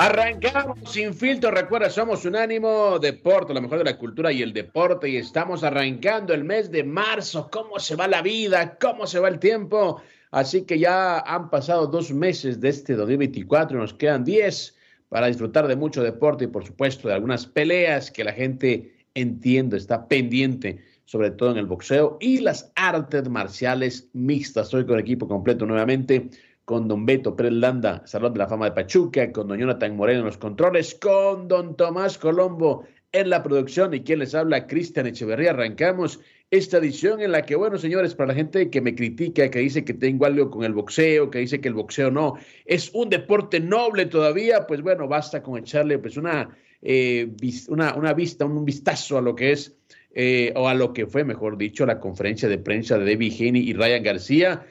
Arrancamos sin filtro, recuerda, somos Unánimo Deporte, lo mejor de la cultura y el deporte, y estamos arrancando el mes de marzo. ¿Cómo se va la vida? ¿Cómo se va el tiempo? Así que ya han pasado dos meses de este 2024, nos quedan 10 para disfrutar de mucho deporte y por supuesto de algunas peleas que la gente entiende, está pendiente, sobre todo en el boxeo y las artes marciales mixtas. Estoy con el equipo completo nuevamente con don Beto Pérez Landa, Salón de la Fama de Pachuca, con don Jonathan Moreno en los controles, con don Tomás Colombo en la producción. Y quien les habla, Cristian Echeverría. Arrancamos esta edición en la que, bueno, señores, para la gente que me critica, que dice que tengo algo con el boxeo, que dice que el boxeo no es un deporte noble todavía, pues bueno, basta con echarle pues una, eh, una, vista, un vistazo a lo que es, eh, o a lo que fue, mejor dicho, la conferencia de prensa de Debbie Haney y Ryan García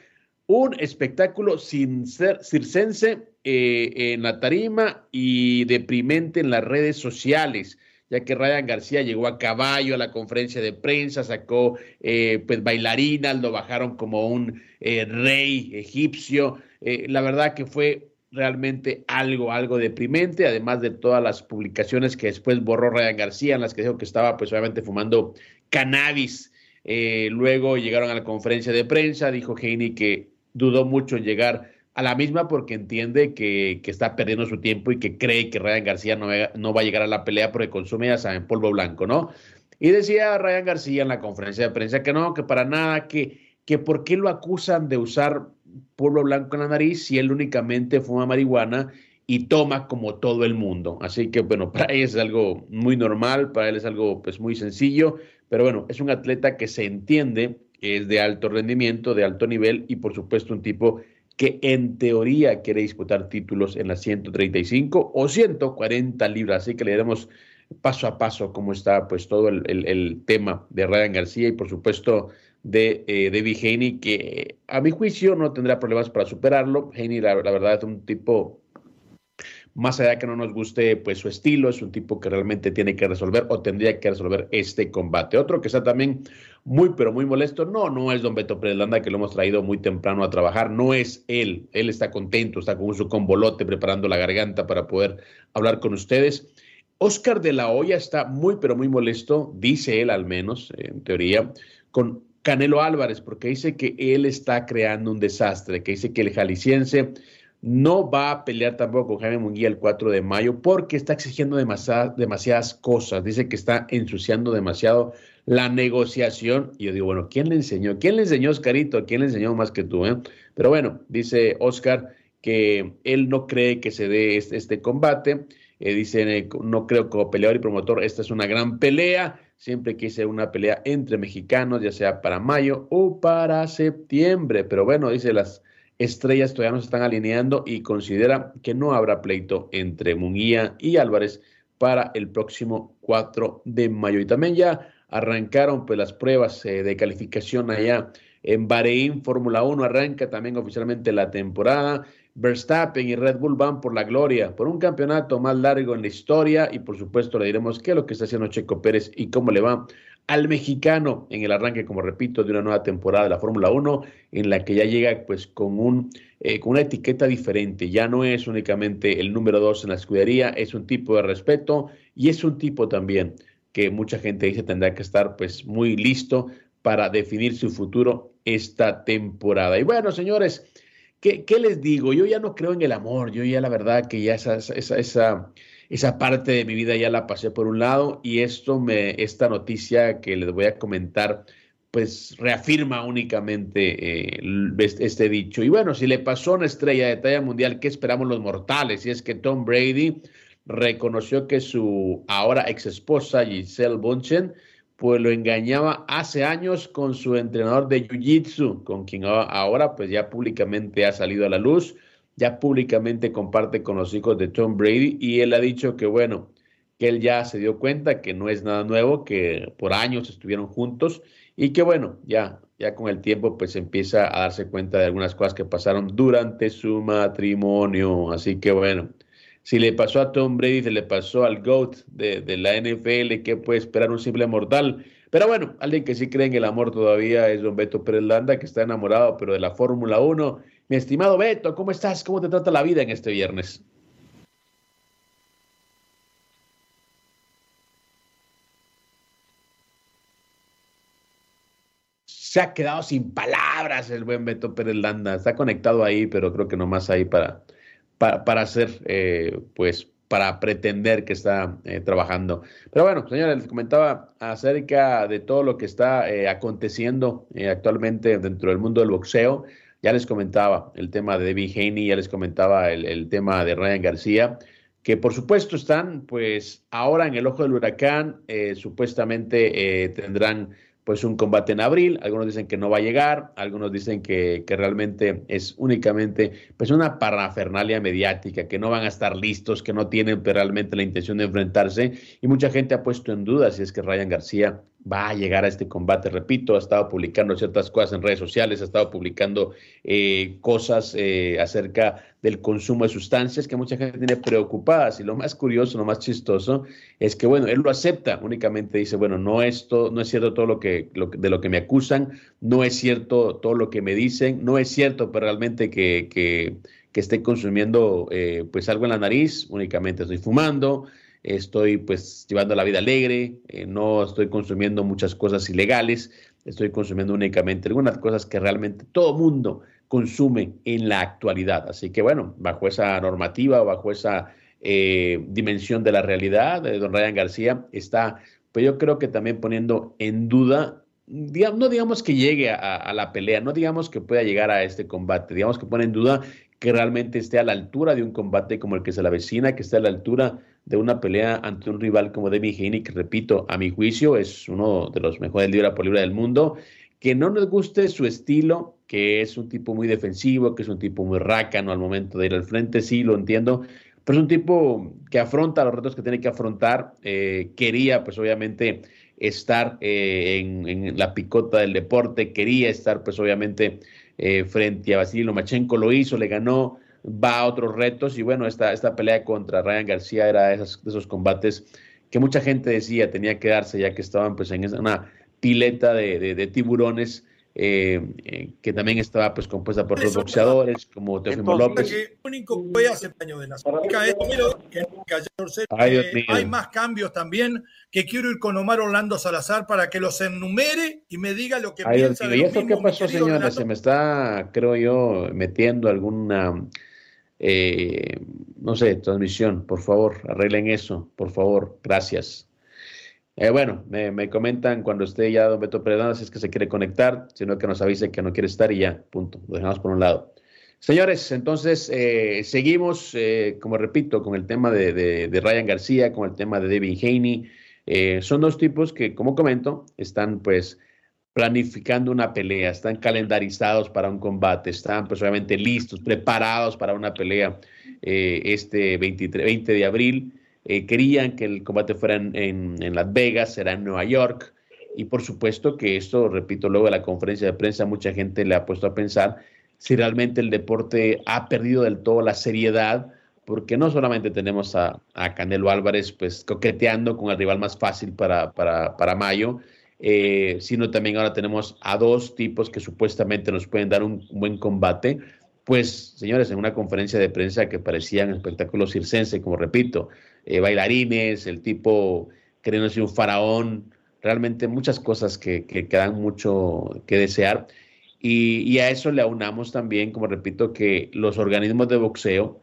un espectáculo sin circense eh, en la tarima y deprimente en las redes sociales, ya que Ryan García llegó a caballo a la conferencia de prensa, sacó eh, pues bailarinas, lo bajaron como un eh, rey egipcio. la verdad que fue realmente algo, algo deprimente, además de todas las publicaciones que después borró Ryan García, en las que dijo que estaba pues obviamente fumando cannabis. luego llegaron a la conferencia de prensa, dijo Heine que dudó mucho en llegar a la misma porque entiende que, está perdiendo su tiempo y que cree que Ryan García no, no, va a llegar a la pelea porque consume, ya saben, polvo blanco, ¿no? Y decía Ryan García en la conferencia de prensa que no, que para nada, que, que por qué lo acusan de usar polvo blanco en la nariz si él únicamente fuma marihuana y toma como todo el mundo. Así que bueno, para él es algo muy normal, para él es algo pues muy sencillo, pero bueno, es un atleta que se entiende es de alto rendimiento, de alto nivel y por supuesto un tipo que en teoría quiere disputar títulos en las 135 o 140 libras. Así que le daremos paso a paso cómo está pues todo el, tema de Ryan García y por supuesto de eh, David Haney, que a mi juicio no tendrá problemas para superarlo. Haney la, la verdad es un tipo más allá que no nos guste pues su estilo, es un tipo que realmente tiene que resolver o tendría que resolver este combate. Otro que está también muy pero muy molesto, no, no es don Beto Pérez que lo hemos traído muy temprano a trabajar, no es él, él está contento, está con su convolote preparando la garganta para poder hablar con ustedes. Oscar de la Hoya está muy pero muy molesto, dice él al menos, en teoría, con Canelo Álvarez, porque dice que él está creando un desastre, que dice que el jalisciense no va a pelear tampoco con Jaime Munguía el 4 de mayo porque está exigiendo demasiadas, cosas. Dice que está ensuciando demasiado la negociación. Y yo digo, bueno, ¿quién le enseñó? ¿Quién le enseñó, Oscarito? ¿Quién le enseñó más que tú? Eh? Pero bueno, dice Oscar que él no cree que se dé este, este combate. Eh, dice, no creo como peleador y promotor, esta es una gran pelea. Siempre quise una pelea entre mexicanos, ya sea para mayo o para septiembre. Pero bueno, dice las estrellas todavía no se están alineando y considera que no habrá pleito entre Munguía y Álvarez para el próximo 4 de mayo. Y también ya arrancaron pues las pruebas eh, de calificación allá en Bahrein, Fórmula 1 arranca también oficialmente la temporada. Verstappen y Red Bull van por la gloria, por un campeonato más largo en la historia y por supuesto le diremos qué es lo que está haciendo Checo Pérez y cómo le va al mexicano en el arranque, como repito, de una nueva temporada de la Fórmula 1, en la que ya llega pues con, un, eh, con una etiqueta diferente. Ya no es únicamente el número dos en la escudería, es un tipo de respeto y es un tipo también que mucha gente dice tendrá que estar pues muy listo para definir su futuro esta temporada. Y bueno, señores, ¿qué, les digo? Yo ya no creo en el amor, yo ya la verdad que ya esa, esa, esa esa parte de mi vida ya la pasé por un lado y esto me, esta noticia que les voy a comentar, pues reafirma únicamente eh, este dicho. Y bueno, si le pasó a una estrella de talla mundial, ¿qué esperamos los mortales? Y es que Tom Brady reconoció que su ahora ex esposa Giselle Bunchen, pues lo engañaba hace años con su entrenador de Jiu-Jitsu, con quien ahora pues ya públicamente ha salido a la luz ya públicamente comparte con los hijos de Tom Brady y él ha dicho que bueno, que él ya se dio cuenta que no es nada nuevo, que por años estuvieron juntos y que bueno, ya ya con el tiempo pues empieza a darse cuenta de algunas cosas que pasaron durante su matrimonio, así que bueno, si le pasó a Tom Brady, se le pasó al GOAT de, de la NFL, ¿qué puede esperar un simple mortal? Pero bueno, alguien que sí cree en el amor todavía es don Beto Pérez Landa, que está enamorado, pero de la Fórmula 1 mi estimado Beto, ¿cómo estás? ¿Cómo te trata la vida en este viernes? Se ha quedado sin palabras el buen Beto Pérez Landa. Está conectado ahí, pero creo que nomás ahí para, para, hacer, eh, pues, para pretender que está eh, trabajando. Pero bueno, señores, les comentaba acerca de todo lo que está eh, aconteciendo actualmente dentro del mundo del boxeo. Ya les comentaba el tema de Debbie Haney, ya les comentaba el, tema de Ryan García, que por supuesto están pues ahora en el ojo del huracán, eh, supuestamente eh, tendrán pues un combate en abril, algunos dicen que no va a llegar, algunos dicen que, que, realmente es únicamente pues una parafernalia mediática, que no van a estar listos, que no tienen realmente la intención de enfrentarse. Y mucha gente ha puesto en duda si es que Ryan García va a llegar a este combate. Repito, ha estado publicando ciertas cosas en redes sociales, ha estado publicando eh, cosas eh, acerca del consumo de sustancias que mucha gente tiene preocupadas. Y lo más curioso, lo más chistoso, es que, bueno, él lo acepta, únicamente dice, bueno, no es, no es cierto todo lo que, de lo que me acusan, no es cierto todo lo que me dicen, no es cierto pero realmente que, que, que esté consumiendo eh, pues algo en la nariz, únicamente estoy fumando estoy pues llevando la vida alegre, eh, no estoy consumiendo muchas cosas ilegales, estoy consumiendo únicamente algunas cosas que realmente todo mundo consume en la actualidad. Así que bueno, bajo esa normativa, bajo esa eh, dimensión de la realidad, de don Ryan García está, pues yo creo que también poniendo en duda no digamos que llegue a, a, la pelea, no digamos que pueda llegar a este combate, digamos que pone en duda que realmente esté a la altura de un combate como el que se la vecina, que esté a la altura de una pelea ante un rival como David Haney, que repito, a mi juicio es uno de los mejores libra por libra del mundo, que no nos guste su estilo, que es un tipo muy defensivo, que es un tipo muy rácano al momento de ir al frente, sí, lo entiendo, pero es un tipo que afronta los retos que tiene que afrontar, eh, quería pues obviamente estar eh, en, la picota del deporte, quería estar pues obviamente eh, frente a Vasilij Lomachenko, lo hizo, le ganó, va a otros retos y bueno, esta, esta pelea contra Ryan García era de esos, de esos combates que mucha gente decía tenía que darse ya que estaban pues en una pileta de tiburones eh, eh, que también estaba pues compuesta por dos boxeadores como Teofimo López. único que hace daño de la eh, hay más cambios también que quiero ir con Omar Orlando Salazar para que los enumere y me diga lo que piensa de ¿Y esto qué pasó, señora? Se me está, creo yo, metiendo alguna, no sé, transmisión. Por favor, arreglen eso, por favor. Gracias. Eh, bueno, me, comentan cuando esté ya Don Beto Pérez si es que se quiere conectar, sino que nos avise que no quiere estar y ya, punto. Lo dejamos por un lado. Señores, entonces eh, seguimos, eh, como repito, con el tema de, Ryan García, con el tema de David Haney. son dos tipos que, como comento, están pues planificando una pelea, están calendarizados para un combate, están pues listos, preparados para una pelea este 23, 20 de abril. Eh, querían que el combate fuera en, Las Vegas, será en Nueva York. Y por supuesto que esto, repito, luego de la conferencia de prensa, mucha gente le ha puesto a pensar si realmente el deporte ha perdido del todo la seriedad, porque no solamente tenemos a, Canelo Álvarez pues coqueteando con el rival más fácil para, para, mayo, eh, sino también ahora tenemos a dos tipos que supuestamente nos pueden dar un, buen combate. Pues, señores, en una conferencia de prensa que parecían espectáculos circense, como repito, eh, bailarines, el tipo queriendo ser un faraón, realmente muchas cosas que, que, dan mucho que desear. Y, a eso le aunamos también, como repito, que los organismos de boxeo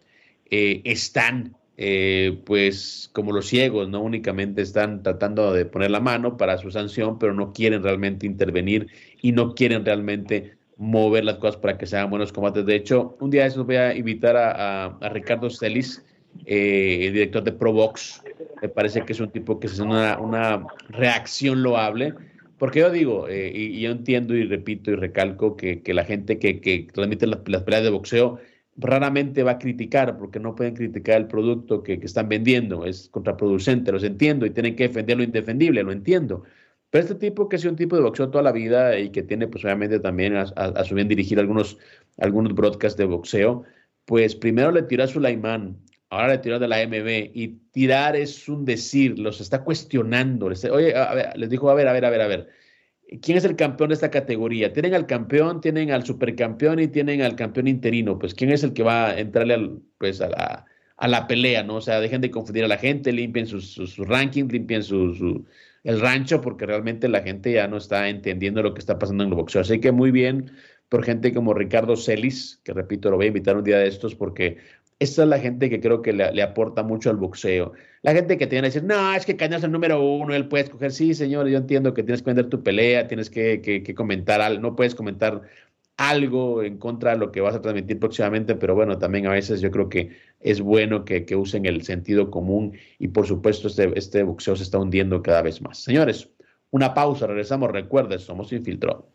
eh, están eh, pues como los ciegos, ¿no? Únicamente están tratando de poner la mano para su sanción, pero no quieren realmente intervenir y no quieren realmente mover las cosas para que sean buenos combates. De hecho, un día de voy a invitar a, Ricardo Celis, eh, el director de Provox. Me parece que es un tipo que es una, una reacción loable. Porque yo digo, eh, y, yo entiendo y repito y recalco que, que la gente que, que transmite las, las peleas de boxeo raramente va a criticar porque no pueden criticar el producto que, están vendiendo, es contraproducente, los entiendo y tienen que defender lo indefendible, lo entiendo. Pero este tipo que es un tipo de boxeo toda la vida y que tiene pues obviamente también a, su bien dirigir algunos, algunos broadcasts de boxeo, pues primero le tiró a Sulaimán, ahora le tiró de la MB y tirar es un decir, los está cuestionando. Oye, les dijo, a ver, a ver, a ver, a ver ¿Quién es el campeón de esta categoría? Tienen al campeón, tienen al supercampeón y tienen al campeón interino. Pues, ¿quién es el que va a entrarle al, pues, a, la, a la pelea? ¿no? O sea, dejen de confundir a la gente, limpien sus, sus, rankings, limpien su, el rancho, porque realmente la gente ya no está entendiendo lo que está pasando en el boxeo. Así que muy bien por gente como Ricardo Celis, que repito, lo voy a invitar un día de estos porque esta es la gente que creo que le, aporta mucho al boxeo. La gente que tiene que decir, no, es que Cañas es el número uno, él puede escoger. Sí, señor, yo entiendo que tienes que vender tu pelea, tienes que, comentar algo, no puedes comentar algo en contra de lo que vas a transmitir próximamente, pero bueno, también a veces yo creo que es bueno que, usen el sentido común y por supuesto este, este boxeo se está hundiendo cada vez más. Señores, una pausa, regresamos, recuerden, somos Infiltrados.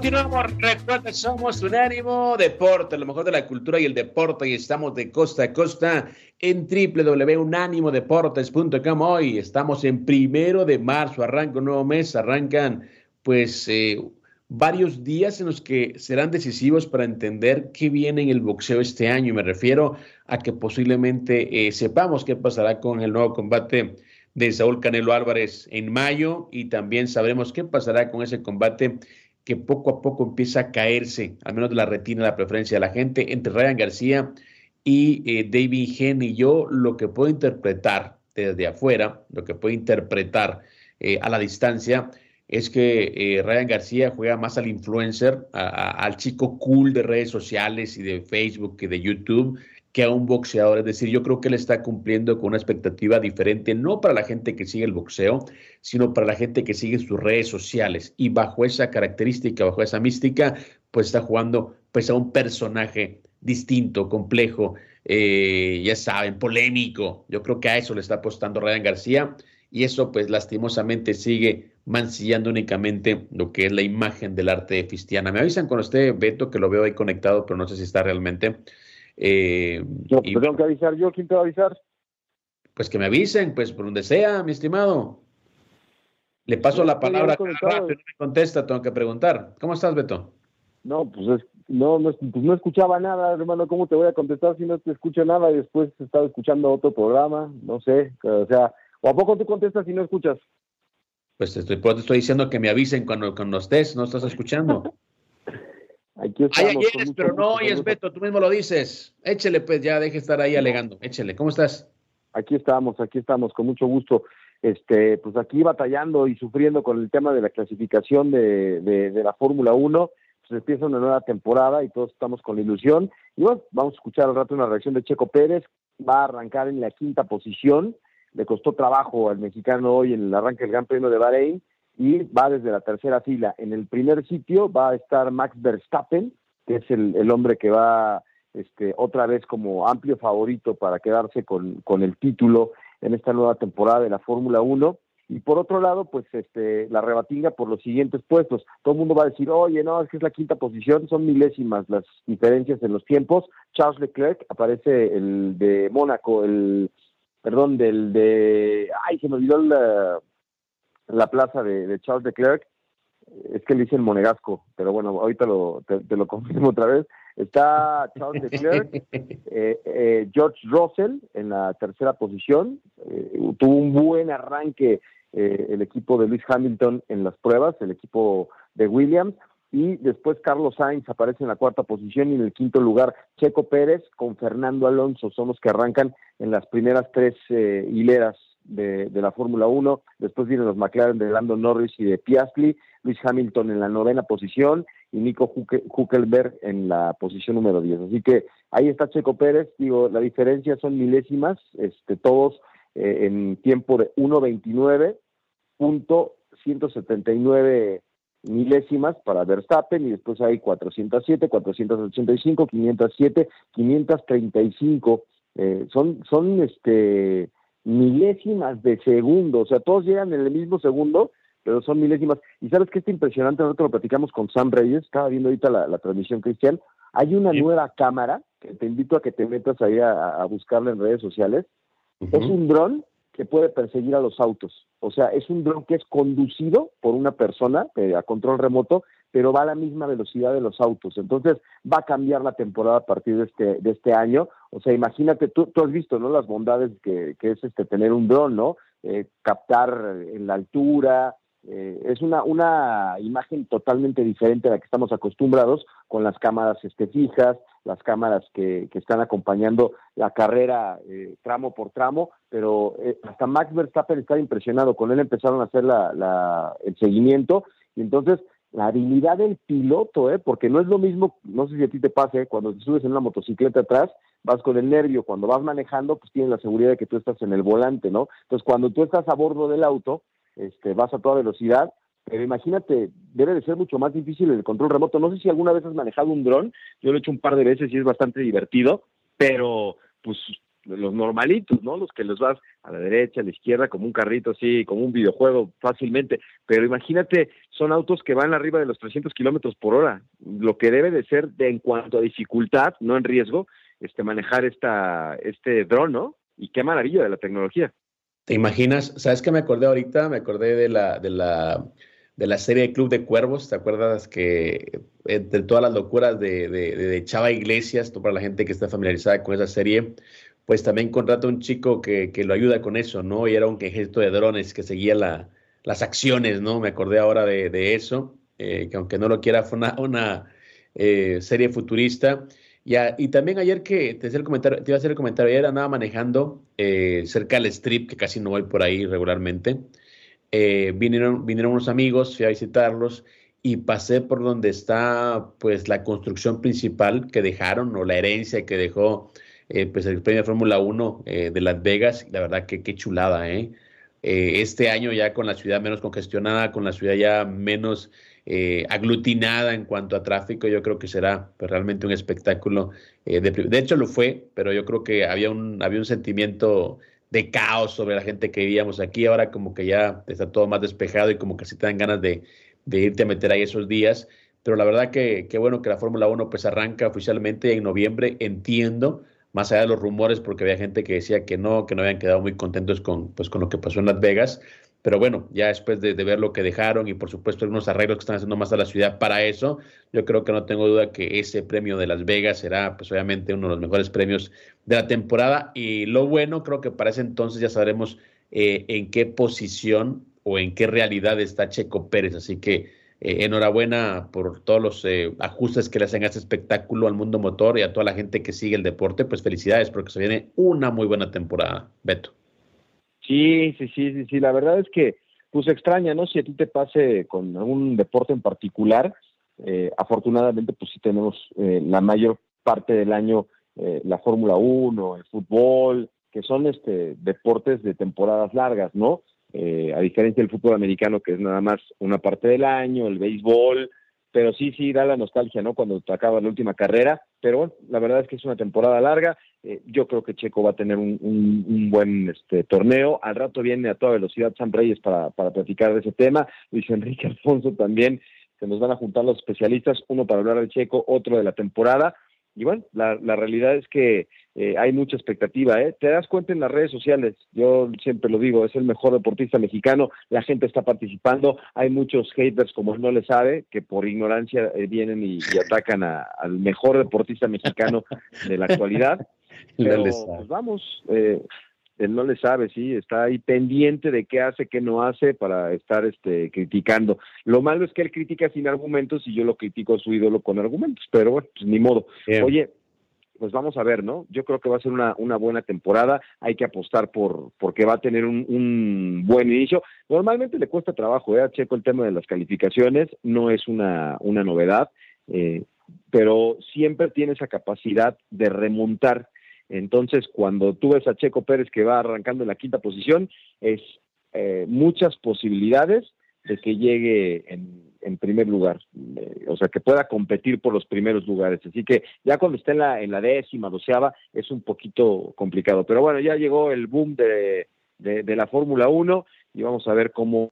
Continuamos, recuerda, somos Unánimo Deporte, lo mejor de la cultura y el deporte, y estamos de costa a costa en www.unánimodeportes.com. Hoy estamos en primero de marzo, arranca un nuevo mes, arrancan pues eh, varios días en los que serán decisivos para entender qué viene en el boxeo este año. Y me refiero a que posiblemente eh, sepamos qué pasará con el nuevo combate de Saúl Canelo Álvarez en mayo y también sabremos qué pasará con ese combate que poco a poco empieza a caerse, al menos de la retina, la preferencia de la gente, entre Ryan García y eh, David Gen y yo, lo que puedo interpretar desde afuera, lo que puedo interpretar eh, a la distancia, es que eh, Ryan García juega más al influencer, al chico cool de redes sociales y de Facebook y de YouTube, que a un boxeador. Es decir, yo creo que él está cumpliendo con una expectativa diferente, no para la gente que sigue el boxeo, sino para la gente que sigue sus redes sociales. Y bajo esa característica, bajo esa mística, pues está jugando pues a un personaje distinto, complejo, eh, ya saben, polémico. Yo creo que a eso le está apostando Ryan García y eso pues lastimosamente sigue mancillando únicamente lo que es la imagen del arte de Fistiana. Me avisan con usted, Beto, que lo veo ahí conectado, pero no sé si está realmente. Eh, yo tengo que avisar yo, ¿quién te va a avisar? Pues que me avisen, pues por donde sea, mi estimado. Le paso la palabra a no me contesta, tengo que preguntar. ¿Cómo estás, Beto? No, pues no, no, pues no escuchaba nada, hermano. ¿Cómo te voy a contestar si no te escucho nada y después estaba escuchando otro programa? No sé, o sea, ¿o a poco tú contestas si no escuchas? Pues te estoy, te estoy diciendo que me avisen cuando, cuando estés, no estás escuchando. Aquí Hay pero no oyes, Beto, tú mismo lo dices. Échele, pues ya deje estar ahí alegando. Échele, ¿cómo estás? Aquí estamos, aquí estamos, con mucho gusto. Este, pues aquí batallando y sufriendo con el tema de la clasificación de, de, la Fórmula 1. Pues empieza una nueva temporada y todos estamos con la ilusión. Y bueno, vamos a escuchar al rato una reacción de Checo Pérez. Va a arrancar en la quinta posición. Le costó trabajo al mexicano hoy en el arranque del Gran Premio de Bahrein y va desde la tercera fila. En el primer sitio va a estar Max Verstappen, que es el, hombre que va este, otra vez como amplio favorito para quedarse con, con, el título en esta nueva temporada de la Fórmula 1. y por otro lado, pues este, la rebatinga por los siguientes puestos. Todo el mundo va a decir, oye, no, es que es la quinta posición, son milésimas las diferencias en los tiempos. Charles Leclerc aparece el de Mónaco, el, perdón, del de, ay, se me olvidó la, la plaza de, Charles Leclerc, es que le dicen Monegasco, pero bueno, ahorita lo, te, lo confirmo otra vez. Está Charles Leclerc, eh, eh, George Russell en la tercera posición, eh, tuvo un buen arranque eh, el equipo de Luis Hamilton en las pruebas, el equipo de Williams, y después Carlos Sainz aparece en la cuarta posición y en el quinto lugar Checo Pérez con Fernando Alonso son los que arrancan en las primeras tres hileras de, la Fórmula 1, después vienen los McLaren de Lando Norris y de Piastri, Luis Hamilton en la novena posición y Nico Huckelberg en la posición número 10. Así que ahí está Checo Pérez, digo, la diferencia son milésimas, este, todos eh, en tiempo de 1.29.179 milésimas para Verstappen y después hay 407, 485, 507, 535. Eh, son son este milésimas de segundo, o sea, todos llegan en el mismo segundo, pero son milésimas. Y sabes que es impresionante, nosotros lo platicamos con Sam Reyes, estaba viendo ahorita la, transmisión, Cristian, hay una nueva cámara, que te invito a que te metas ahí a, buscarla en redes sociales, es un dron que puede perseguir a los autos. O sea, es un dron que es conducido por una persona eh, a control remoto, pero va a la misma velocidad de los autos. Entonces, va a cambiar la temporada a partir de este, de este año. O sea, imagínate, tú, tú has visto, ¿no? Las bondades que, que es este tener un dron, ¿no? Eh, captar en la altura, eh, es una, una imagen totalmente diferente a la que estamos acostumbrados con las cámaras este, fijas, las cámaras que, que están acompañando la carrera eh, tramo por tramo, pero eh, hasta Max Verstappen está impresionado, con él empezaron a hacer la, la, el seguimiento y entonces la habilidad del piloto, ¿eh? porque no es lo mismo, no sé si a ti te pase, cuando te subes en una motocicleta atrás, vas con el nervio, cuando vas manejando, pues tienes la seguridad de que tú estás en el volante, ¿no? Entonces, cuando tú estás a bordo del auto, este, vas a toda velocidad, pero imagínate, debe de ser mucho más difícil el control remoto. No sé si alguna vez has manejado un dron, yo lo he hecho un par de veces y es bastante divertido, pero pues los normalitos, ¿no? Los que los vas a la derecha, a la izquierda, como un carrito así, como un videojuego fácilmente. Pero imagínate, son autos que van arriba de los 300 kilómetros por hora. Lo que debe de ser, de, en cuanto a dificultad, no en riesgo, este manejar esta, este dron, ¿no? Y qué maravilla de la tecnología. ¿Te imaginas? ¿Sabes qué me acordé ahorita? Me acordé de la, de la, de la serie Club de Cuervos. ¿Te acuerdas que entre todas las locuras de, de, de Chava Iglesias, para la gente que está familiarizada con esa serie, pues también contrata un chico que, que, lo ayuda con eso, ¿no? Y era un ejército de drones que seguía la, las acciones, ¿no? Me acordé ahora de, de eso, eh, que aunque no lo quiera, fue una, una eh, serie futurista y también ayer que te, el comentario, te iba a hacer el comentario, ayer andaba manejando eh, cerca del strip, que casi no voy por ahí regularmente. Vinieron, vinieron unos amigos, fui a visitarlos y pasé por donde está pues la construcción principal que dejaron o la herencia que dejó eh, pues el premio Fórmula 1 de Las Vegas. La verdad que qué chulada, ¿eh? Este año ya con la ciudad menos congestionada, con la ciudad ya menos eh, aglutinada en cuanto a tráfico, yo creo que será pues, realmente un espectáculo. Eh, de, de, hecho lo fue, pero yo creo que había un, había un sentimiento de caos sobre la gente que vivíamos aquí. Ahora como que ya está todo más despejado y como que si te dan ganas de, de irte a meter ahí esos días. Pero la verdad que, que bueno que la Fórmula 1 pues arranca oficialmente en noviembre. Entiendo, más allá de los rumores, porque había gente que decía que no, que no habían quedado muy contentos con, pues, con lo que pasó en Las Vegas. Pero bueno, ya después de, ver lo que dejaron y por supuesto algunos arreglos que están haciendo más a la ciudad para eso, yo creo que no tengo duda que ese premio de Las Vegas será pues obviamente uno de los mejores premios de la temporada. Y lo bueno, creo que para ese entonces ya sabremos eh, en qué posición o en qué realidad está Checo Pérez. Así que eh, enhorabuena por todos los eh, ajustes que le hacen a este espectáculo, al mundo motor y a toda la gente que sigue el deporte. Pues felicidades porque se viene una muy buena temporada, Beto. Sí, sí, sí, sí, sí. La verdad es que, pues extraña, ¿no? Si a ti te pase con algún deporte en particular, eh, afortunadamente, pues sí tenemos eh, la mayor parte del año eh, la Fórmula 1, el fútbol, que son este deportes de temporadas largas, ¿no? A diferencia del fútbol americano, que es nada más una parte del año, el béisbol, pero sí, sí, da la nostalgia, ¿no? Cuando acaba la última carrera, pero bueno, la verdad es que es una temporada larga, eh, yo creo que Checo va a tener un, un, buen este, torneo, al rato viene a toda velocidad Sam Reyes para, para platicar de ese tema, Luis Enrique Alfonso también, se nos van a juntar los especialistas, uno para hablar de Checo, otro de la temporada, y bueno, la, la realidad es que eh, hay mucha expectativa, ¿eh? Te das cuenta en las redes sociales, yo siempre lo digo, es el mejor deportista mexicano, la gente está participando, hay muchos haters como él no le sabe, que por ignorancia eh, vienen y, atacan al mejor deportista mexicano de la actualidad. Pero pues vamos, eh, él no le sabe, sí, está ahí pendiente de qué hace, qué no hace para estar este, criticando. Lo malo es que él critica sin argumentos y yo lo critico a su ídolo con argumentos, pero bueno, pues ni modo. Oye, pues vamos a ver, ¿no? Yo creo que va a ser una, una buena temporada, hay que apostar por porque va a tener un, un buen inicio. Normalmente le cuesta trabajo, ¿eh? Checo el tema de las calificaciones, no es una, una novedad, eh, pero siempre tiene esa capacidad de remontar entonces, cuando tú ves a Checo Pérez que va arrancando en la quinta posición, es eh, muchas posibilidades de que llegue en, primer lugar, eh, o sea, que pueda competir por los primeros lugares. Así que ya cuando esté en la, en la décima, doceava, es un poquito complicado. Pero bueno, ya llegó el boom de, de, la Fórmula 1 y vamos a ver cómo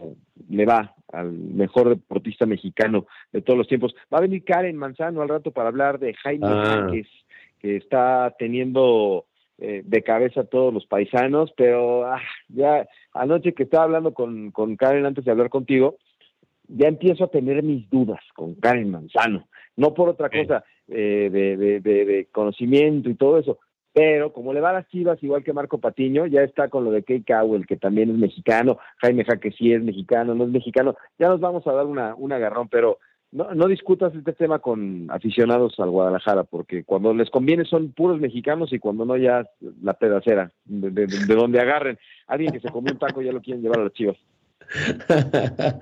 le va al mejor deportista mexicano de todos los tiempos. Va a venir Karen Manzano al rato para hablar de Jaime ah que está teniendo eh, de cabeza a todos los paisanos, pero ah, ya anoche que estaba hablando con, con Karen antes de hablar contigo, ya empiezo a tener mis dudas con Karen Manzano, no por otra cosa eh, de, de, de, conocimiento y todo eso, pero como le va a las chivas igual que Marco Patiño, ya está con lo de Kay Cowell, que también es mexicano, Jaime Jaque sí es mexicano, no es mexicano, ya nos vamos a dar una, un agarrón, pero no, no discutas este tema con aficionados al Guadalajara, porque cuando les conviene son puros mexicanos y cuando no ya la pedacera, de, donde agarren. Alguien que se comió un taco ya lo quieren llevar a las chivas.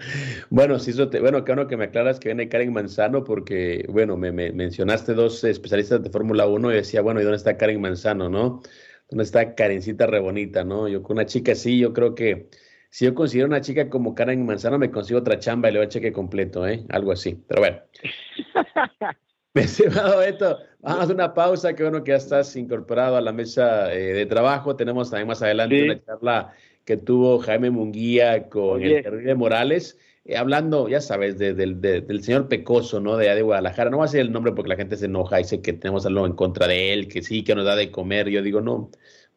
bueno, sí, te, bueno, qué bueno que me aclaras que viene Karen Manzano, porque, bueno, me, me mencionaste dos especialistas de Fórmula 1 y decía, bueno, ¿y dónde está Karen Manzano, no? ¿Dónde está Karencita Rebonita, no? Yo con una chica así, yo creo que si yo considero una chica como Karen Manzano, me consigo otra chamba y le doy cheque completo, ¿eh? Algo así. Pero bueno. Estimado Beto, vamos a una pausa. Qué bueno que ya estás incorporado a la mesa eh, de trabajo. Tenemos también más adelante una charla que tuvo Jaime Munguía con el Terrible Morales, eh, hablando, ya sabes, del señor Pecoso, ¿no? De, de Guadalajara. No va a ser el nombre porque la gente se enoja y dice que tenemos algo en contra de él, que sí, que nos da de comer. Yo digo, no,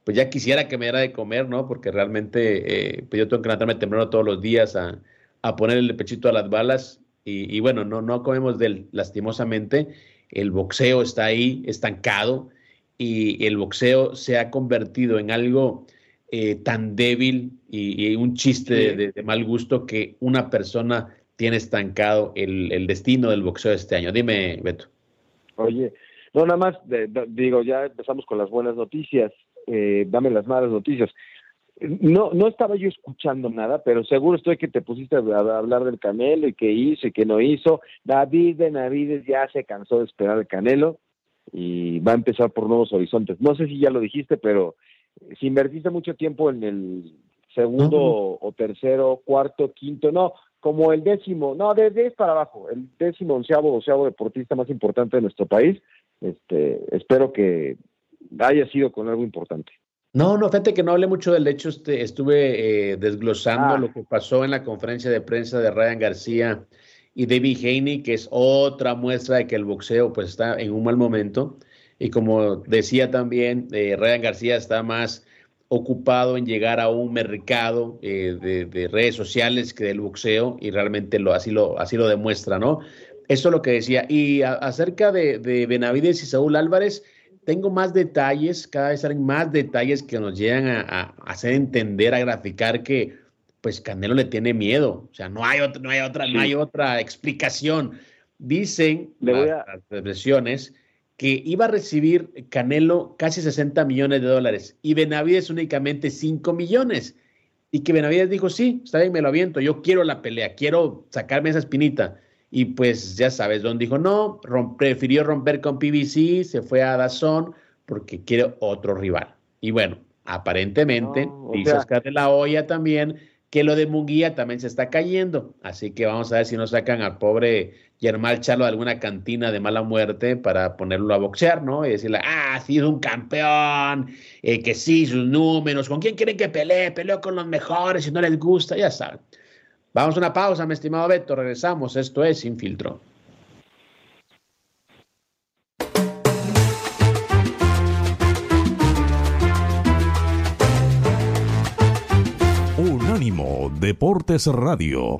pues ya quisiera que me diera de comer, ¿no? Porque realmente eh, pues yo tengo que levantarme temprano todos los días a, a poner el pechito a las balas y, bueno, no, no comemos del, lastimosamente. El boxeo está ahí estancado y el boxeo se ha convertido en algo eh, tan débil y, un chiste de, mal gusto que una persona tiene estancado el, el destino del boxeo este año. Dime, Beto. Oye, no, nada más, digo, ya empezamos con las buenas noticias eh, dame las malas noticias. No, no estaba yo escuchando nada, pero seguro estoy que te pusiste a hablar del Canelo y qué hizo y qué no hizo. David Benavides ya se cansó de esperar el Canelo y va a empezar por nuevos horizontes. No sé si ya lo dijiste, pero si invertiste mucho tiempo en el segundo o tercero, cuarto, quinto, no, como el décimo, no, de 10 para abajo, el décimo, onceavo, doceavo deportista más importante de nuestro país. Este, espero que haya sido con algo importante. No, no, fíjate que no hablé mucho del hecho, este, estuve eh, desglosando ah. lo que pasó en la conferencia de prensa de Ryan García y David Haney, que es otra muestra de que el boxeo pues está en un mal momento. Y como decía también, eh, Ryan García está más ocupado en llegar a un mercado eh, de, redes sociales que del boxeo y realmente lo, así, lo, así lo demuestra, ¿no? Eso es lo que decía. Y acerca de, de Benavides y Saúl Álvarez, tengo más detalles, cada vez salen más detalles que nos llegan a, hacer entender, a graficar que pues Canelo le tiene miedo. O sea, no hay otra, no hay otra, no hay otra explicación. Dicen las, versiones que iba a recibir Canelo casi 60 millones de dólares y Benavides únicamente 5 millones. Y que Benavides dijo, sí, está bien, me lo aviento, yo quiero la pelea, quiero sacarme esa espinita. Y pues ya sabes, Don dijo, no, prefirió romper con PBC, se fue a Dazón porque quiere otro rival. Y bueno, aparentemente, dice Oscar de la Hoya también, que lo de Munguía también se está cayendo. Así que vamos a ver si nos sacan al pobre y armar el Charlo de alguna cantina de mala muerte para ponerlo a boxear, ¿no? Y decirle, ah, sí, es un campeón, eh, que sí, sus números, ¿con quién quieren que pelee? Peleo con los mejores, si no les gusta, ya saben. Vamos a una pausa, mi estimado Beto, regresamos, esto es Sin Filtro. Unánimo Deportes Radio.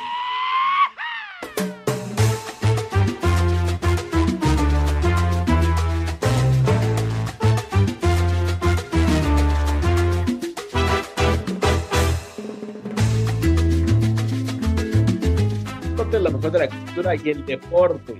La mejor de la cultura y el deporte.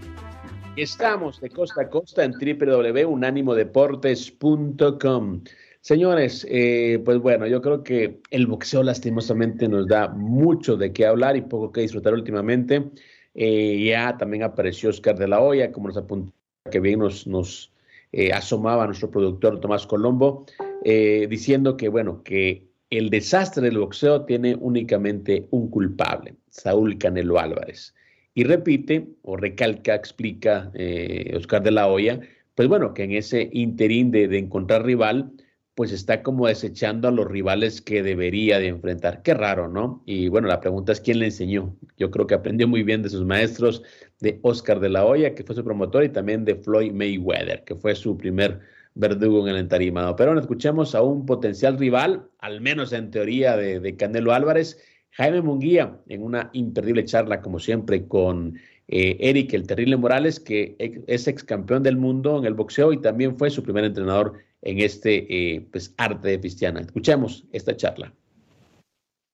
Estamos de costa a costa en www.unanimodeportes.com. Señores, eh, pues bueno, yo creo que el boxeo lastimosamente nos da mucho de qué hablar y poco que disfrutar últimamente. Eh, ya también apareció Oscar de la Hoya, como nos apuntó, que bien nos, nos eh, asomaba nuestro productor Tomás Colombo, diciendo que, bueno, que el desastre del boxeo tiene únicamente un culpable, Saúl Canelo Álvarez. Y repite o recalca, explica eh, Oscar de la Hoya, pues bueno, que en ese interín de, encontrar rival, pues está como desechando a los rivales que debería de enfrentar. Qué raro, ¿no? Y bueno, la pregunta es quién le enseñó. Yo creo que aprendió muy bien de sus maestros, de Oscar de la Hoya, que fue su promotor, y también de Floyd Mayweather, que fue su primer verdugo en el entarimado. Pero ahora escuchemos a un potencial rival, al menos en teoría, de, Canelo Álvarez, Jaime Munguía, en una imperdible charla, como siempre, con eh, Eric el Terrible Morales, que es ex campeón del mundo en el boxeo y también fue su primer entrenador en este eh, pues, arte de Cristiana. Escuchemos esta charla.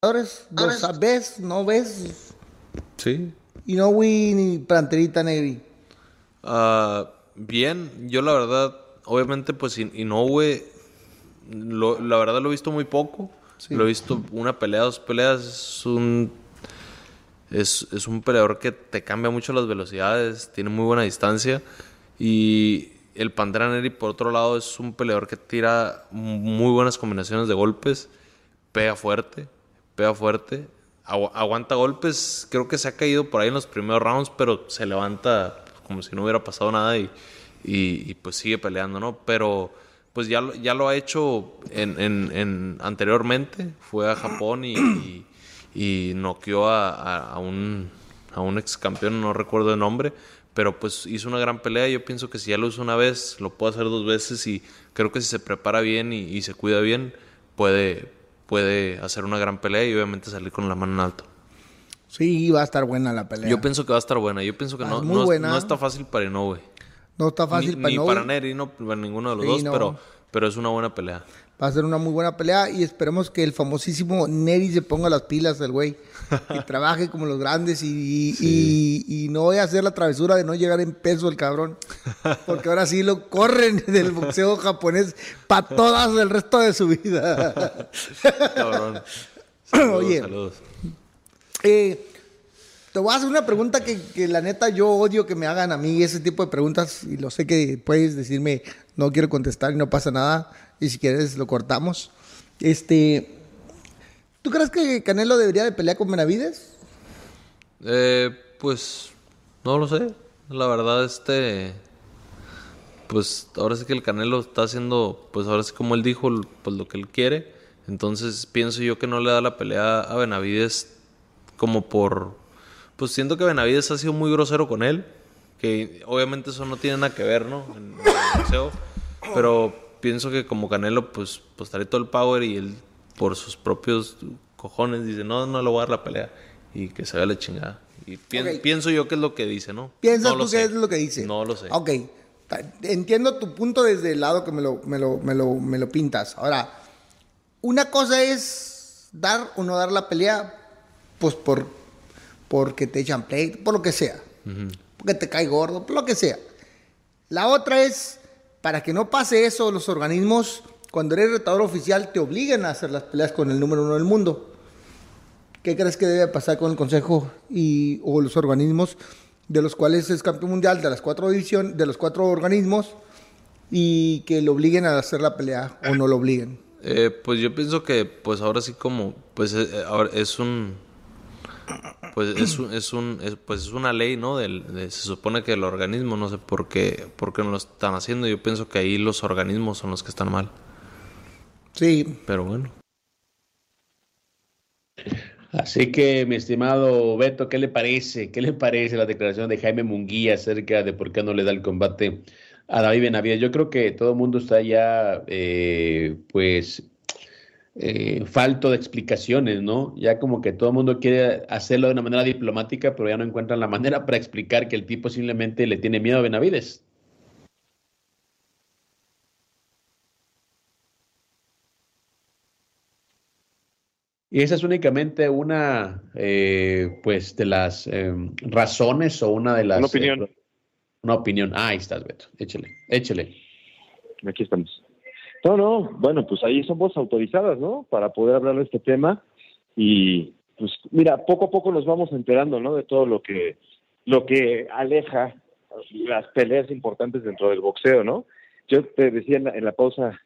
¿Lo sabes? ¿No ves? Sí. ¿Y no vi ni planterita negri? Ah, bien, yo la verdad obviamente, pues Inoue, lo, la verdad lo he visto muy poco. Lo he visto una pelea, dos peleas. Es un, es, es, un peleador que te cambia mucho las velocidades, tiene muy buena distancia. Y el Pantera Neri, por otro lado, es un peleador que tira muy buenas combinaciones de golpes, pega fuerte, pega fuerte, aguanta golpes. Creo que se ha caído por ahí en los primeros rounds, pero se levanta como si no hubiera pasado nada y y, pues sigue peleando, ¿no? Pero pues ya, ya lo ha hecho en, en, anteriormente, fue a Japón y, y, noqueó a, a, un, a un ex campeón, no recuerdo el nombre, pero pues hizo una gran pelea. Yo pienso que si ya lo hizo una vez, lo puede hacer dos veces y creo que si se prepara bien y, se cuida bien, puede, puede hacer una gran pelea y obviamente salir con la mano en alto. Sí, va a estar buena la pelea. Yo pienso que va a estar buena. Yo pienso que no, no, no, está fácil para Inoue. No está fácil ni, para Ni para Neri, no para ninguno de los dos, pero, pero es una buena pelea. Va a ser una muy buena pelea y esperemos que el famosísimo Neri se ponga las pilas el güey. Que trabaje como los grandes y, y, no voy a hacer la travesura de no llegar en peso el cabrón. Porque ahora sí lo corren del boxeo japonés para todas el resto de su vida. cabrón. Oye, saludos. Eh, te voy a hacer una pregunta que, la neta yo odio que me hagan a mí ese tipo de preguntas y lo sé que puedes decirme no quiero contestar y no pasa nada y si quieres lo cortamos. Este, ¿tú crees que Canelo debería de pelear con Benavides? Eh, pues no lo sé. La verdad este pues ahora sí que el Canelo está haciendo pues ahora sí como él dijo pues lo que él quiere. Entonces pienso yo que no le da la pelea a Benavides como por pues siento que Benavides ha sido muy grosero con él, que obviamente eso no tiene nada que ver, ¿no? En, el boxeo, pero pienso que como Canelo, pues, pues trae todo el power y él por sus propios cojones dice, no, no le voy a dar la pelea y que se vea la chingada. Y pienso yo que es lo que dice, ¿no? ¿Piensas tú que es lo que dice? No lo sé. Ok, entiendo tu punto desde el lado que me lo, me lo, me lo, me lo pintas. Ahora, una cosa es dar o no dar la pelea, pues por porque te echan play, por lo que sea, porque te cae gordo, por lo que sea. La otra es, para que no pase eso, los organismos, cuando eres retador oficial, te obligan a hacer las peleas con el número uno del mundo. ¿qué crees que debe pasar con el Consejo y, o los organismos de los cuales es campeón mundial de las cuatro divisiones, de los cuatro organismos y que lo obliguen a hacer la pelea o no lo obliguen? Eh, pues yo pienso que pues ahora sí como pues eh, ahora es un pues es un, es un pues es una ley no del se supone que el organismo no sé por qué por qué no lo están haciendo. Yo pienso que ahí los organismos son los que están mal. Sí. Pero bueno. Así que, mi estimado Beto, ¿qué le parece? ¿Qué le parece la declaración de Jaime Munguía acerca de por qué no le da el combate a David Benavides? Yo creo que todo el mundo está ya, eh, pues, eh, falto de explicaciones, ¿no? Ya como que todo el mundo quiere hacerlo de una manera diplomática, pero ya no encuentran la manera para explicar que el tipo simplemente le tiene miedo a Benavides. Y esa es únicamente una, eh, pues, de las eh, razones o una de las... Una opinión. eh, una opinión. Ah, ahí estás, Beto. Échale, échale. Aquí estamos. No, no, bueno, pues ahí somos autorizadas, ¿no? Para poder hablar de este tema. Y, pues, mira, poco a poco nos vamos enterando, ¿no? De todo lo que, lo que aleja las peleas importantes dentro del boxeo, ¿no? Yo te decía en la, en la pausa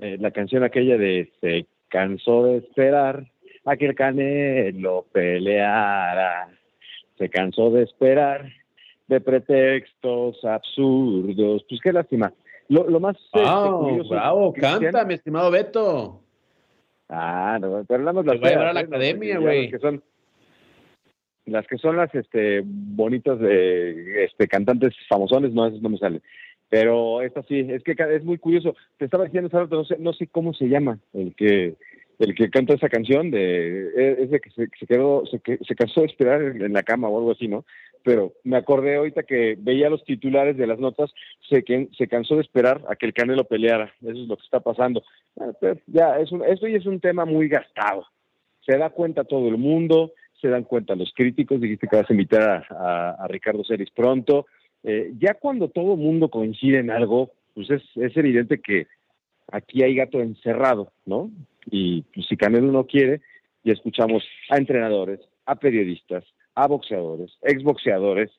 eh, la canción aquella de Se cansó de esperar a que el Canelo peleara. Se cansó de esperar de pretextos absurdos. Pues qué lástima. Lo, lo más este, Wow, bravo, canta, mi estimado Beto. Ah, no, pero hablamos Te las voy a llevar feas, a la. No, academia, porque ya güey. las que son las que son las este bonitas de este cantantes famosones, no, esas no me salen. Pero esta sí, es que es muy curioso. Te estaba diciendo hace rato, no sé, no sé cómo se llama el que el que canta esa canción de e- ese que se, se quedó se, que- se cansó de esperar en la cama o algo así, ¿no? Pero me acordé ahorita que veía los titulares de las notas, se, que, se cansó de esperar a que el Canelo peleara. Eso es lo que está pasando. Pero ya, es esto ya es un tema muy gastado. Se da cuenta todo el mundo, se dan cuenta los críticos. Dijiste que vas a invitar a, Ricardo Ceris pronto. Eh, ya cuando todo el mundo coincide en algo, pues es, es evidente que aquí hay gato encerrado, ¿no? Y pues, si Canelo no quiere, ya escuchamos a entrenadores, a periodistas, a boxeadores, exboxeadores.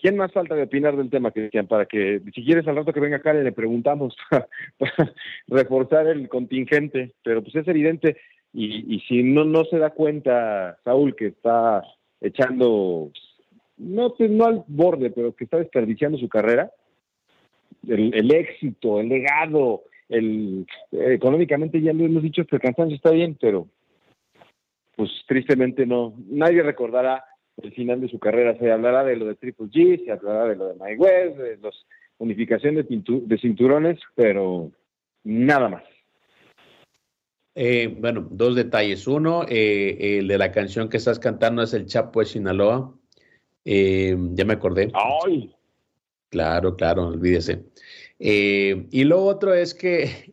¿Quién más falta de opinar del tema, Cristian? Para que, si quieres, al rato que venga acá le preguntamos para reforzar el contingente. Pero pues es evidente, y, si no, no se da cuenta Saúl que está echando, no, pues, no al borde, pero que está desperdiciando su carrera, el, el éxito, el legado, el eh, económicamente ya lo hemos dicho que el cansancio está bien, pero pues tristemente no, nadie recordará el final de su carrera, se hablará de lo de Triple G, se hablará de lo de Mayweather, de la unificación de, de cinturones, pero nada más. Eh, bueno, dos detalles. Uno, eh, el de la canción que estás cantando es el Chapo de Sinaloa. Eh, ya me acordé. ¡Ay! Claro, claro, olvídese. Y lo otro es que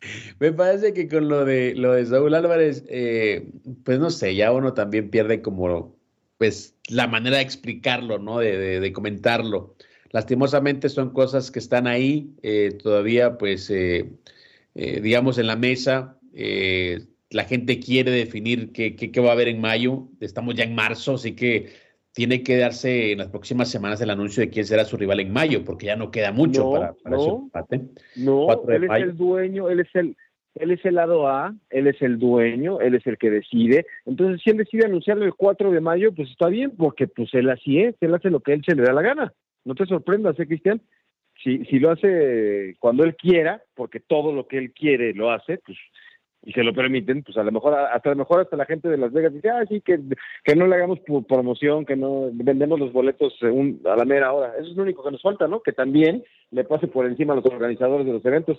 me parece que con lo de lo de Saúl Álvarez, pues no sé, ya uno también pierde como pues la manera de explicarlo, ¿no? De, de- de comentarlo. Lastimosamente son cosas que están ahí eh, todavía, pues, eh, eh, digamos, en la mesa. Eh, la gente quiere definir qué, qué- qué va a haber en mayo. Estamos ya en marzo, así que tiene que darse en las próximas semanas el anuncio de quién será su rival en mayo, porque ya no queda mucho No, para, para ese combate. No, él es el dueño, él es el, él es el lado A, él es el dueño, él es el que decide. Entonces, si él decide anunciarlo el 4 de mayo, pues está bien, porque pues él así es, él hace lo que él se le da la gana. No te sorprendas, ¿eh, Cristian? Si, si lo hace cuando él quiera, porque todo lo que él quiere lo hace, pues y se lo permiten, pues a lo mejor hasta lo mejor hasta la gente de Las Vegas dice, ah, sí, que, que no le hagamos promoción, que no vendemos los boletos según a la mera hora. Eso es lo único que nos falta, ¿no? Que también le pase por encima a los organizadores de los eventos.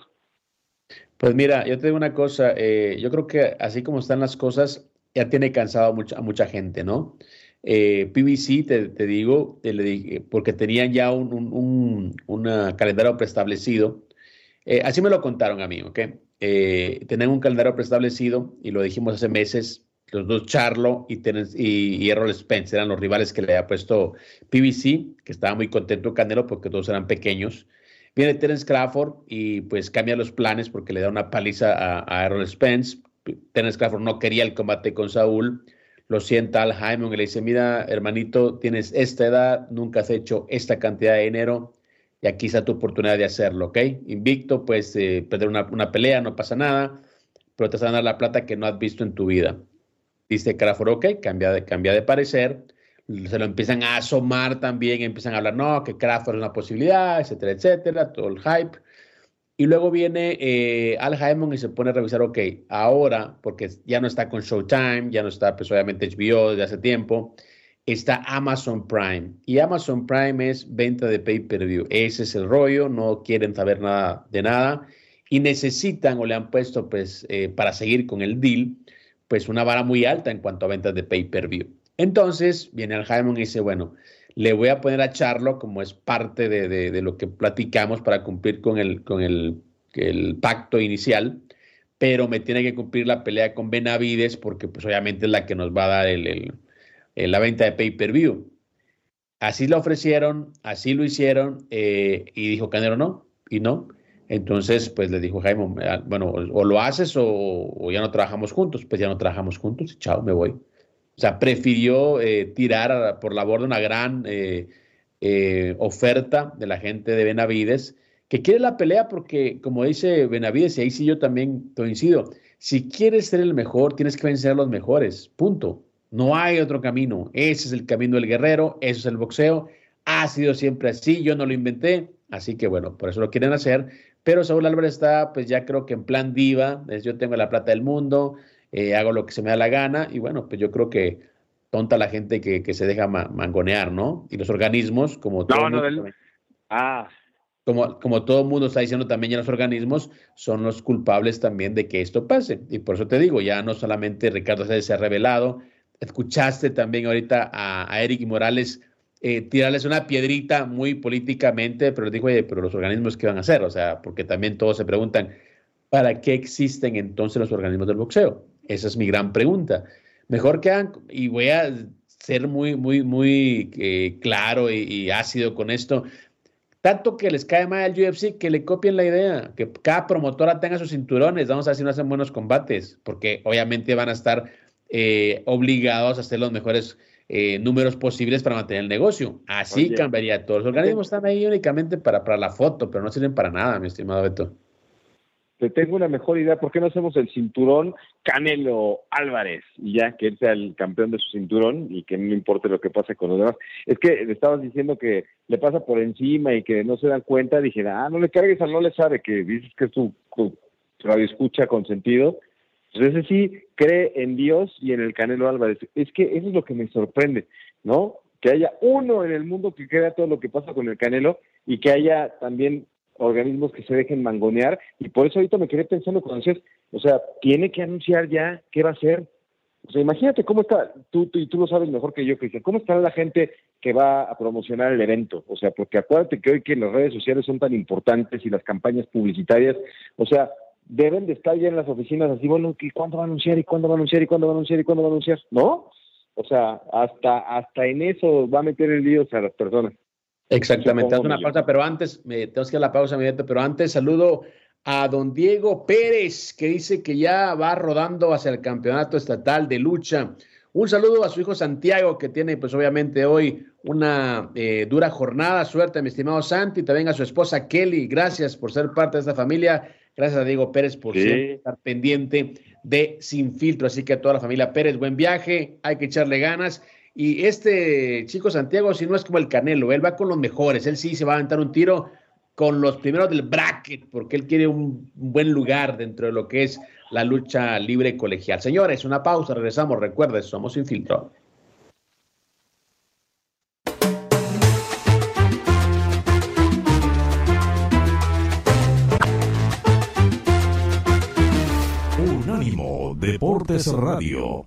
Pues mira, yo te digo una cosa, eh, yo creo que así como están las cosas, ya tiene cansado a mucha, mucha gente, ¿no? Eh, PBC, te, te digo, te le dije, porque tenían ya un, un, un calendario preestablecido. Eh, así me lo contaron a mí, ¿ok? Eh, tenían un calendario preestablecido y lo dijimos hace meses. Los dos, Charlo y, y, y Errol Spence, eran los rivales que le había puesto PBC, que estaba muy contento Canelo porque todos eran pequeños. Viene Terence Crawford y pues cambia los planes porque le da una paliza a, a Errol Spence. Terence Crawford no quería el combate con Saúl. lo sienta Al Jaime y le dice, mira, hermanito, tienes esta edad, nunca has hecho esta cantidad de dinero y aquí está tu oportunidad de hacerlo, ¿ok? Invicto, pues eh, perder una, una, pelea, no pasa nada, pero te van a dar la plata que no has visto en tu vida. Dice Crawford, ok, cambia de, cambia de parecer, se lo empiezan a asomar también, empiezan a hablar, no, que Crawford es una posibilidad, etcétera, etcétera, todo el hype. Y luego viene eh, Al Haymon y se pone a revisar, ok, ahora, porque ya no está con Showtime, ya no está, pues obviamente HBO desde hace tiempo, está Amazon Prime. Y Amazon Prime es venta de pay-per-view. Ese es el rollo, no quieren saber nada de nada y necesitan o le han puesto, pues, eh, para seguir con el deal, pues una vara muy alta en cuanto a ventas de pay-per-view. Entonces viene Al Haymon y dice, bueno, le voy a poner a Charlo como es parte de, lo que platicamos para cumplir con, el, con el, pacto inicial, pero me tiene que cumplir la pelea con Benavides porque pues obviamente es la que nos va a dar el, la venta de pay-per-view. Así lo ofrecieron, así lo hicieron eh, y dijo Canelo no, y no. Entonces, pues le dijo Jaime, ah, bueno, o, lo haces o, ya no trabajamos juntos. Pues ya no trabajamos juntos, chao, me voy. O sea, prefirió eh, tirar por la borda una gran eh, eh, oferta de la gente de Benavides, que quiere la pelea porque, como dice Benavides, y ahí sí yo también coincido, si quieres ser el mejor, tienes que vencer a los mejores, punto. No hay otro camino. Ese es el camino del guerrero, eso es el boxeo. Ha sido siempre así, yo no lo inventé, así que bueno, por eso lo quieren hacer. Pero Saúl Álvarez está, pues ya creo que en plan diva, es yo tengo la plata del mundo, eh, hago lo que se me da la gana y bueno, pues yo creo que tonta la gente que, se deja mangonear, ¿no? Y los organismos, como todo mundo, ah. como, como todo el mundo está diciendo también ya los organismos son los culpables también de que esto pase. Y por eso te digo, ya no solamente Ricardo se ha revelado, escuchaste también ahorita a, a Eric Morales eh, tirarles una piedrita muy políticamente, pero dijo, oye, pero los organismos, ¿qué van a hacer? O sea, porque también todos se preguntan, ¿para qué existen entonces los organismos del boxeo? Esa es mi gran pregunta. Mejor que hagan, y voy a ser muy, muy, muy eh, claro y, ácido con esto, tanto que les cae mal al UFC que le copien la idea, que cada promotora tenga sus cinturones, vamos a ver si no hacen buenos combates, porque obviamente van a estar eh, obligados a hacer los mejores eh, números posibles para mantener el negocio. Así cambiaría todo. Los organismos están ahí únicamente para, para la foto, pero no sirven para nada, mi estimado Beto te tengo una mejor idea, ¿por qué no hacemos el cinturón Canelo Álvarez? Y ya, que él sea el campeón de su cinturón y que no importe lo que pase con los demás. Es que le estabas diciendo que le pasa por encima y que no se dan cuenta, dije, ah, no le cargues a no le sabe, que dices que es tu, radio escucha con sentido. Entonces ese sí cree en Dios y en el Canelo Álvarez. Es que eso es lo que me sorprende, ¿no? Que haya uno en el mundo que crea todo lo que pasa con el Canelo y que haya también organismos que se dejen mangonear y por eso ahorita me quedé pensando cuando decías, o sea, tiene que anunciar ya qué va a hacer. O sea, imagínate cómo está, tú, tú, y tú lo sabes mejor que yo, Cristian, cómo está la gente que va a promocionar el evento. O sea, porque acuérdate que hoy que las redes sociales son tan importantes y las campañas publicitarias, o sea, deben de estar ya en las oficinas así, bueno, ¿y cuándo va a anunciar? ¿Y cuándo va a anunciar? ¿Y cuándo va a anunciar? ¿Y cuándo va a anunciar? ¿No? O sea, hasta, hasta en eso va a meter el lío a las personas. Exactamente, haz una pausa, pero antes, me tengo que ir a la pausa, mi pero antes saludo a don Diego Pérez, que dice que ya va rodando hacia el campeonato estatal de lucha. Un saludo a su hijo Santiago, que tiene pues obviamente hoy una eh, dura jornada. Suerte, mi estimado Santi, también a su esposa Kelly. Gracias por ser parte de esta familia. Gracias a Diego Pérez por estar pendiente de Sin Filtro. Así que a toda la familia Pérez, buen viaje, hay que echarle ganas. Y este chico Santiago, si no es como el Canelo, él va con los mejores, él sí se va a aventar un tiro con los primeros del bracket, porque él quiere un buen lugar dentro de lo que es la lucha libre colegial. Señores, una pausa, regresamos, recuerden, somos sin filtro. Unánimo Deportes Radio.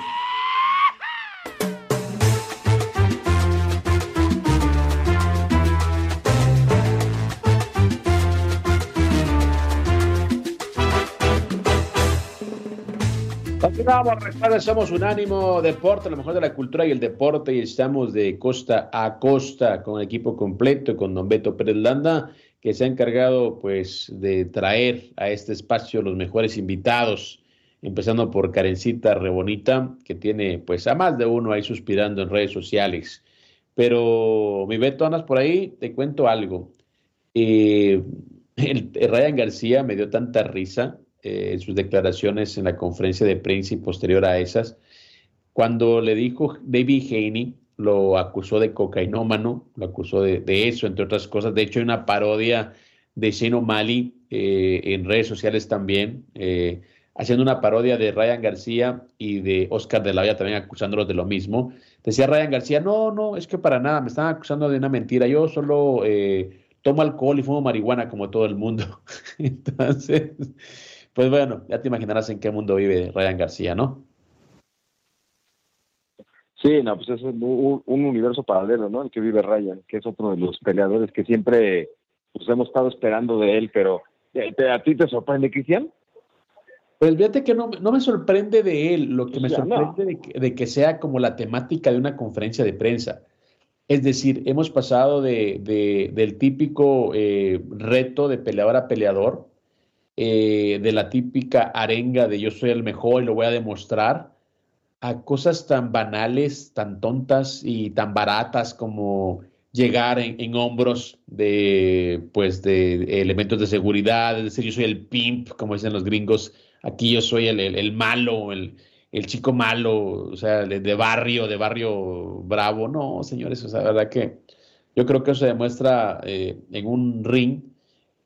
Estamos, recuerda, somos Unánimo Deporte, lo mejor de la cultura y el deporte, y estamos de costa a costa con el equipo completo, con Don Beto Pérez Landa, que se ha encargado pues de traer a este espacio los mejores invitados, empezando por Karencita Rebonita, que tiene pues a más de uno ahí suspirando en redes sociales. Pero mi Beto, andas por ahí, te cuento algo. Eh, el, Ryan García me dio tanta risa eh, en sus declaraciones en la conferencia de prensa y posterior a esas, cuando le dijo David Haney, lo acusó de cocainómano, lo acusó de, eso, entre otras cosas. De hecho, hay una parodia de Shane O'Malley eh, en redes sociales también, eh, haciendo una parodia de Ryan García y de Oscar de la Hoya también acusándolos de lo mismo. Decía Ryan García, no, no, es que para nada, me están acusando de una mentira, yo solo tomo alcohol y fumo marihuana como todo el mundo. Entonces, pues bueno, ya te imaginarás en qué mundo vive Ryan García, ¿no? Sí, no, pues es un, universo paralelo, ¿no? El que vive Ryan, que es otro de los peleadores que siempre pues, hemos estado esperando de él, pero eh, ¿a ti te sorprende, Cristian? Pues fíjate que no, me sorprende de él, lo que me sorprende de, que, sea como la temática de una conferencia de prensa. Es decir, hemos pasado de, del típico eh, reto de peleador a peleador, eh, de la típica arenga de yo soy el mejor y lo voy a demostrar, a cosas tan banales, tan tontas y tan baratas como llegar en, hombros de, pues, de elementos de seguridad, es decir, yo soy el pimp, como dicen los gringos, aquí yo soy el, malo, el, chico malo, o sea, de, barrio, de barrio bravo. No, señores, o sea, la verdad que yo creo que eso se demuestra eh, en un ring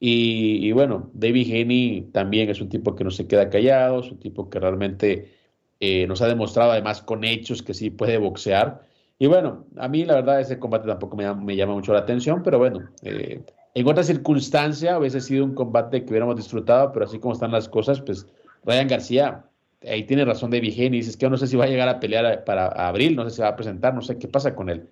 y, bueno, David Haney también es un tipo que no se queda callado, es un tipo que realmente eh, nos ha demostrado además con hechos que sí puede boxear. Y bueno, a mí la verdad ese combate tampoco me, llama mucho la atención, pero bueno, eh, en otra circunstancia hubiese sido un combate que hubiéramos disfrutado, pero así como están las cosas, pues Ryan García, ahí tiene razón David Haney, dices que no sé si va a llegar a pelear para abril, no sé si va a presentar, no sé qué pasa con él.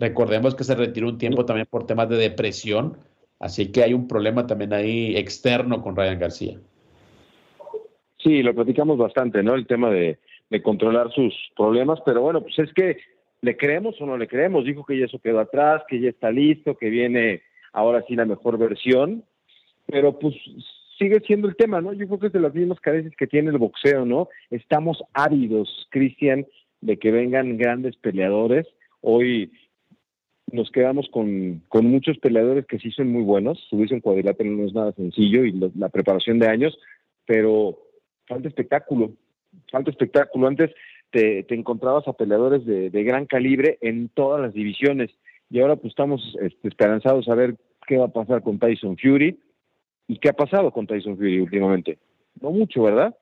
Recordemos que se retiró un tiempo también por temas de depresión Así que hay un problema también ahí externo con Ryan García. Sí, lo platicamos bastante, ¿no? El tema de, controlar sus problemas, pero bueno, pues es que le creemos o no le creemos. Dijo que ya eso quedó atrás, que ya está listo, que viene ahora sí la mejor versión, pero pues sigue siendo el tema, ¿no? Yo creo que es de las mismas carencias que tiene el boxeo, ¿no? Estamos ávidos, Cristian, de que vengan grandes peleadores. Hoy nos quedamos con, con, muchos peleadores que sí son muy buenos. Subirse un cuadrilátero no es nada sencillo y la preparación de años, pero falta espectáculo, falta espectáculo. Antes te, te encontrabas a peleadores de, de, gran calibre en todas las divisiones y ahora pues estamos este, esperanzados a ver qué va a pasar con Tyson Fury y qué ha pasado con Tyson Fury últimamente. No mucho, ¿verdad?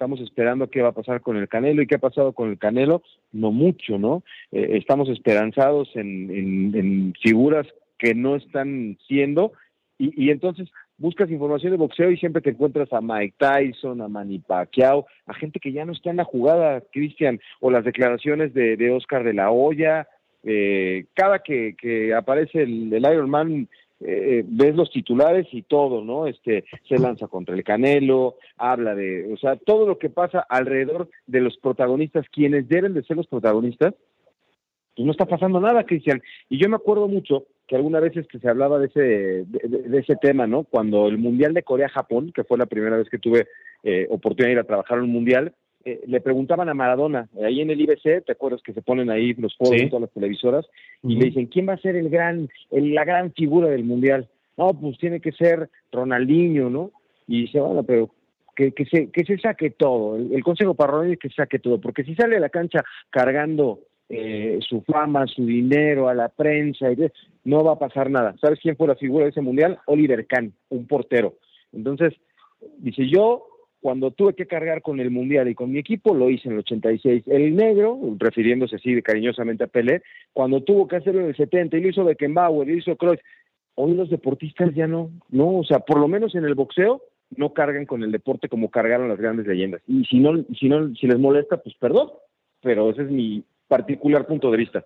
Estamos esperando qué va a pasar con el Canelo y qué ha pasado con el Canelo, no mucho, ¿no? Eh, estamos esperanzados en, figuras que no están siendo y, entonces buscas información de boxeo y siempre te encuentras a Mike Tyson, a Manny Pacquiao, a gente que ya no está en la jugada, Cristian, o las declaraciones de, Oscar de la Hoya, eh, cada que, aparece el, el Iron Man eh, ves los titulares y todo, ¿no? Este, se lanza contra el Canelo, habla de, o sea, todo lo que pasa alrededor de los protagonistas, quienes deben de ser los protagonistas, no está pasando nada, Cristian. Y yo me acuerdo mucho que alguna vez que se hablaba de ese, de, ese tema, ¿no? Cuando el Mundial de Corea-Japón, que fue la primera vez que tuve eh, oportunidad de ir a trabajar en un Mundial, eh, le preguntaban a Maradona, ahí en el IBC, ¿te acuerdas que se ponen ahí los en todas las televisoras? Y le dicen, ¿quién va a ser el gran, la gran figura del Mundial? No, pues tiene que ser Ronaldinho, ¿no? Y dice, bueno, pero que, que, se, que se saque todo. El, consejo para Ronaldinho es que se saque todo, porque si sale a la cancha cargando eh, su fama, su dinero a la prensa, y no va a pasar nada. ¿Sabes quién fue la figura de ese Mundial? Oliver Kahn, un portero. Entonces, dice, yo cuando tuve que cargar con el Mundial y con mi equipo, lo hice en el 86. El negro, refiriéndose así cariñosamente a Pelé, cuando tuvo que hacerlo en el 70, y lo hizo Beckenbauer, y lo hizo Cruyff. Hoy los deportistas ya no, no, o sea, por lo menos en el boxeo, no cargan con el deporte como cargaron las grandes leyendas. Y si no, si no, si les molesta, pues perdón, pero ese es mi particular punto de vista.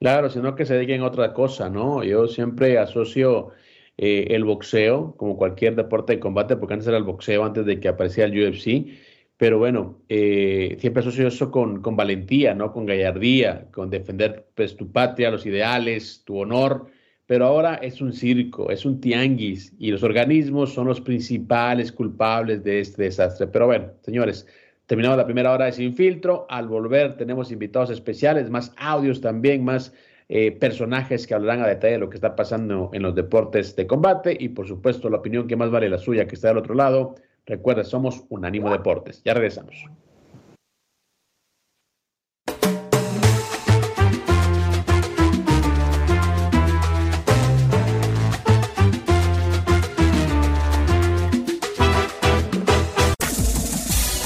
Claro, sino que se dediquen a otra cosa, ¿no? Yo siempre asocio eh, el boxeo, como cualquier deporte de combate, porque antes era el boxeo, antes de que apareciera el UFC, pero bueno, eh, siempre asocio eso con, con, valentía, ¿no? Con gallardía, con defender pues, tu patria, los ideales, tu honor. Pero ahora es un circo, es un tianguis y los organismos son los principales culpables de este desastre. Pero bueno, señores, terminamos la primera hora de Sin Filtro. Al volver tenemos invitados especiales, más audios también, más eh, personajes que hablarán a detalle de lo que está pasando en los deportes de combate y por supuesto la opinión que más vale la suya que está del otro lado Recuerda, somos Unánimo Deportes. Ya regresamos.